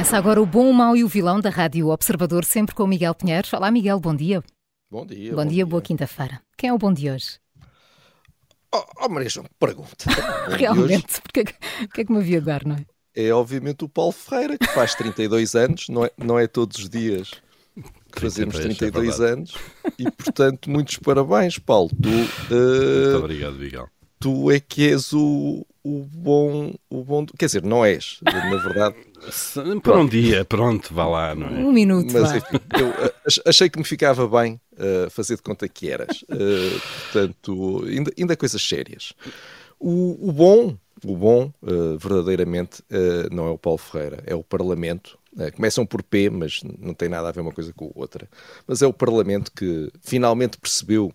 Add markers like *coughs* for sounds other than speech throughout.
Começa agora o bom, o mau e o vilão da Rádio Observador, sempre com o Miguel Pinheiro. Olá, Miguel, bom dia. Bom dia. Bom, bom dia, dia, boa quinta-feira. Quem é o bom de hoje? Oh, oh Maria João, pergunta. *laughs* Realmente, porque o que é que me havia de dar, não é? É obviamente o Paulo Ferreira, que faz 32 anos, não é, não é todos os dias que fazemos 32 é anos, e portanto, muitos parabéns, Paulo. Tu, uh, Muito obrigado, Miguel. Tu é que és o, o bom, o bom. Quer dizer, não és, na verdade. Por um dia, pronto, vá lá, não é? Um minuto. Mas enfim, eu uh, achei que me ficava bem uh, fazer de conta que eras. Uh, portanto, ainda, ainda coisas sérias. O, o bom, o bom, verdadeiramente, não é o Paulo Ferreira, é o Parlamento. começam por P, mas não tem nada a ver uma coisa com a outra. Mas é o Parlamento que finalmente percebeu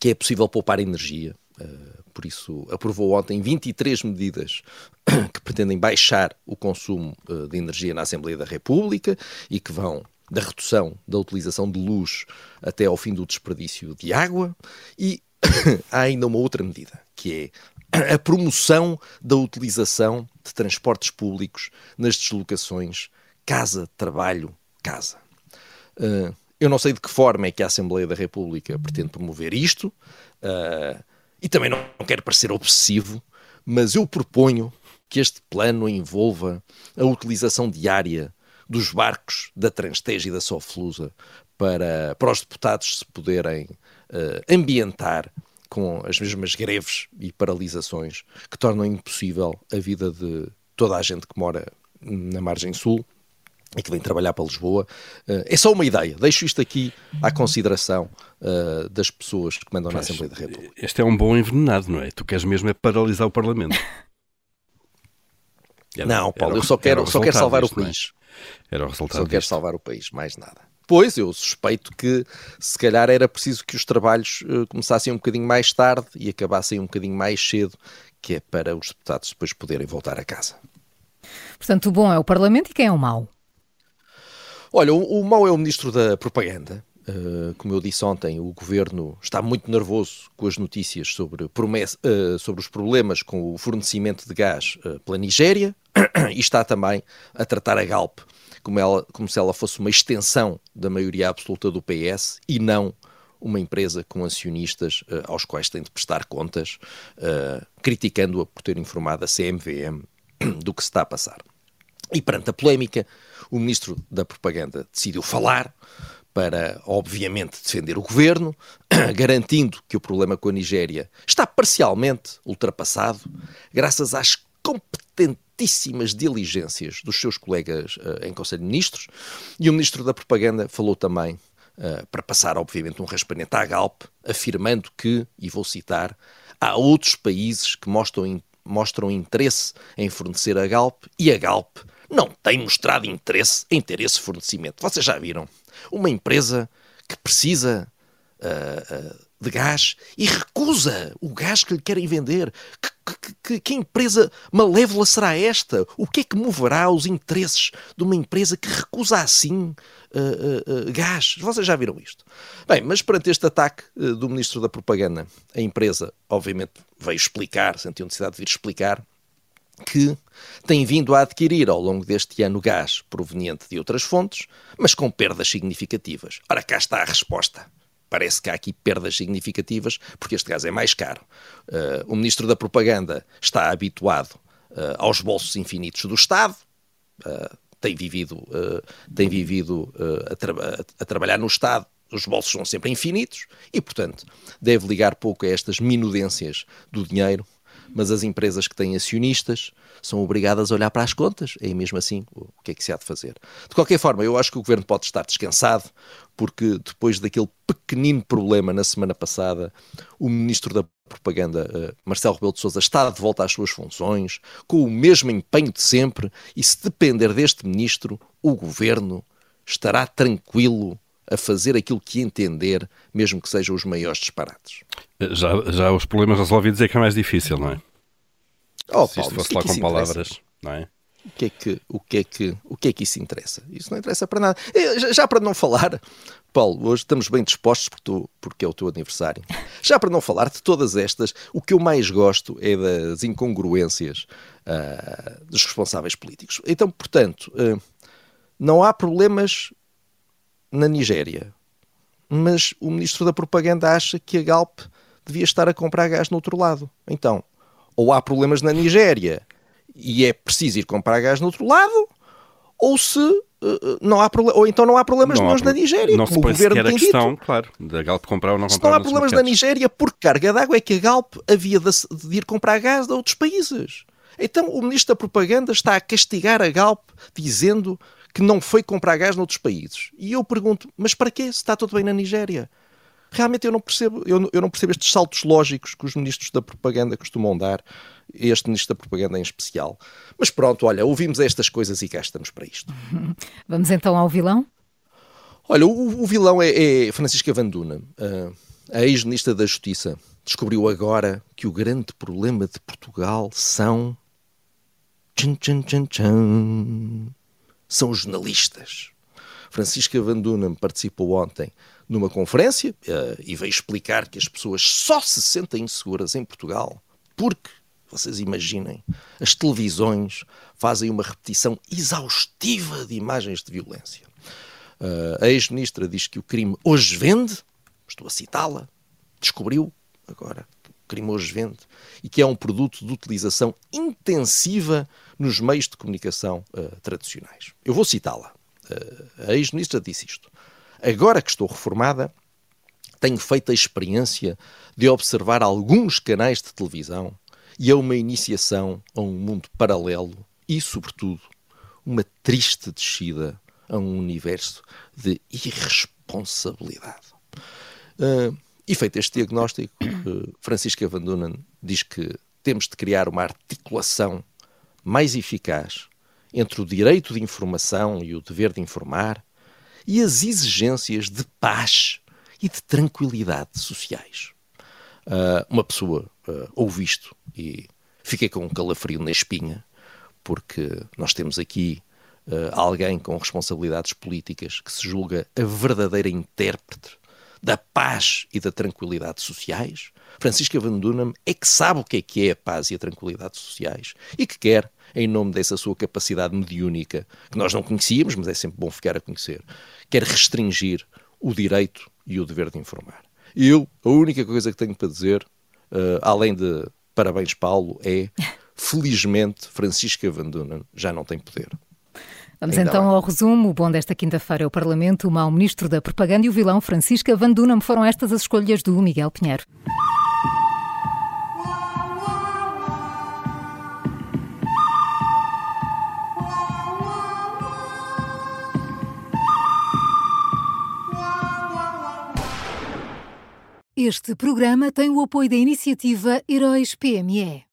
que é possível poupar energia. Uh, por isso aprovou ontem 23 medidas *coughs* que pretendem baixar o consumo uh, de energia na Assembleia da República e que vão da redução da utilização de luz até ao fim do desperdício de água. E *coughs* há ainda uma outra medida, que é *coughs* a promoção da utilização de transportes públicos nas deslocações casa, trabalho, casa. Uh, eu não sei de que forma é que a Assembleia da República pretende promover isto. E também não, não quero parecer obsessivo, mas eu proponho que este plano envolva a utilização diária dos barcos da Transteja e da Soflusa para, para os deputados se poderem uh, ambientar com as mesmas greves e paralisações que tornam impossível a vida de toda a gente que mora na margem sul e que vem trabalhar para Lisboa. Uh, é só uma ideia. Deixo isto aqui à consideração uh, das pessoas que mandam pois, na Assembleia da República. Este é um bom envenenado, não é? Tu queres mesmo é paralisar o Parlamento. *laughs* Era, não, Paulo, eu só quero, só quero salvar disto, o é? país. Era o resultado. Só quero salvar o país, mais nada. Pois, eu suspeito que se calhar era preciso que os trabalhos uh, começassem um bocadinho mais tarde e acabassem um bocadinho mais cedo, que é para os deputados depois poderem voltar a casa. Portanto, o bom é o Parlamento e quem é o mau? Olha, o, o é o ministro da Propaganda. Uh, como eu disse ontem, o governo está muito nervoso com as notícias sobre, promessa, uh, sobre os problemas com o fornecimento de gás uh, pela Nigéria *clears throat* e está também a tratar a Galp como, ela, como se ela fosse uma extensão da maioria absoluta do PS e não uma empresa com acionistas aos quais tem de prestar contas, criticando-a por ter informado a CMVM *clears throat* do que se está a passar. E perante a polémica, o ministro da Propaganda decidiu falar para, obviamente, defender o governo, *clears throat* garantindo que o problema com a Nigéria está parcialmente ultrapassado, graças às competentíssimas diligências dos seus colegas uh, em Conselho de Ministros. E o ministro da Propaganda falou também, uh, para passar, obviamente, um raspanete à Galp, afirmando que, e vou citar, há outros países que mostram, mostram interesse em fornecer a Galp e a Galp não tem mostrado interesse em ter esse fornecimento. Vocês já viram? Uma empresa que precisa uh, uh, de gás e recusa o gás que lhe querem vender. Que, que, que, empresa malévola será esta? O que é que moverá os interesses de uma empresa que recusa assim uh, gás? Vocês já viram isto? Bem, mas perante este ataque do Ministro da Propaganda, a empresa, obviamente, veio explicar, sentiu necessidade de vir explicar que tem vindo a adquirir ao longo deste ano gás proveniente de outras fontes, mas com perdas significativas. Ora, cá está a resposta. Parece que há aqui perdas significativas, porque este gás é mais caro. Uh, o Ministro da Propaganda está habituado uh, aos bolsos infinitos do Estado, uh, tem vivido, tem vivido a, tra a trabalhar no Estado os bolsos são sempre infinitos e, portanto, deve ligar pouco a estas minudências do dinheiro mas as empresas que têm acionistas são obrigadas a olhar para as contas. É mesmo assim o que é que se há de fazer. De qualquer forma, eu acho que o governo pode estar descansado, porque depois daquele pequenino problema na semana passada, o ministro da Propaganda, eh, Marcelo Rebelo de Sousa, está de volta às suas funções, com o mesmo empenho de sempre, e se depender deste ministro, o governo estará tranquilo a fazer aquilo que entender, mesmo que sejam os maiores disparates. Já, já os problemas resolvidos é que é mais difícil, não é? Oh, Se isto fosse lá com palavras, não é? O que é que, o que é que, o que é que isso interessa? Isso não interessa para nada. Já, já para não falar, Paulo, hoje estamos bem dispostos porque, tu, porque é o teu aniversário. *laughs* Já para não falar de todas estas, o que eu mais gosto é das incongruências uh, dos responsáveis políticos. Então, portanto, uh, não há problemas na Nigéria, mas o ministro da Propaganda acha que a Galp devia estar a comprar gás no outro lado. Então, ou há problemas na Nigéria e é preciso ir comprar gás no outro lado, ou se uh, não há ou então não há problemas não na Nigéria. Não se põe sequer a questão, dito. claro, da Galp comprar ou não comprar. Se não há problemas na Nigéria, por carga d'água é que a Galp havia de, de ir comprar gás de outros países. Então o ministro da Propaganda está a castigar a Galp dizendo que não foi comprar gás noutros países. E eu pergunto, mas para quê se está tudo bem na Nigéria? Realmente eu não percebo, eu, eu não percebo estes saltos lógicos que os ministros da propaganda costumam dar, este ministro da propaganda em especial. Mas pronto, olha, ouvimos estas coisas e cá estamos para isto. *laughs* Vamos então ao vilão? Olha, o, o vilão é, é Francisca Van Duna, a ex-ministra da Justiça. Descobriu agora que o grande problema de Portugal são. Tchan, tchan, tchan, tchan são jornalistas. Francisca Van participou ontem numa conferência uh, e veio explicar que as pessoas só se sentem inseguras em Portugal porque, vocês imaginem, as televisões fazem uma repetição exaustiva de imagens de violência. Uh, a ex-ministra diz que o crime hoje vende, estou a citá-la, descobriu agora que o crime hoje vende e que é um produto de utilização intensiva nos meios de comunicação uh, tradicionais. Eu vou citá-la. Uh, a ex-ministra disse isto. Agora que estou reformada, tenho feito a experiência de observar alguns canais de televisão e a uma iniciação a um mundo paralelo e, sobretudo, uma triste descida a um universo de irresponsabilidade. Uh, e feito este diagnóstico, *coughs* uh, Francisca Van Dunen diz que temos de criar uma articulação mais eficaz entre o direito de informação e o dever de informar e as exigências de paz e de tranquilidade sociais. Uh, uma pessoa uh, ouve isto e fiquei com um calafrio na espinha, porque nós temos aqui uh, alguém com responsabilidades políticas que se julga a verdadeira intérprete da paz e da tranquilidade sociais. Francisca Van Dunham é que sabe o que é que é a paz e a tranquilidade sociais e que quer, em nome dessa sua capacidade mediúnica, que nós não conhecíamos, mas é sempre bom ficar a conhecer, quer restringir o direito e o dever de informar. Eu, a única coisa que tenho para dizer, uh, além de parabéns, Paulo, é *laughs* felizmente Francisca Van Dunham já não tem poder. Vamos Ainda então bem. ao resumo. O bom desta quinta-feira é o Parlamento, o mau ministro da Propaganda e o vilão Francisca Van Dunham. Foram estas as escolhas do Miguel Pinheiro. Este programa tem o apoio da iniciativa Heróis PME.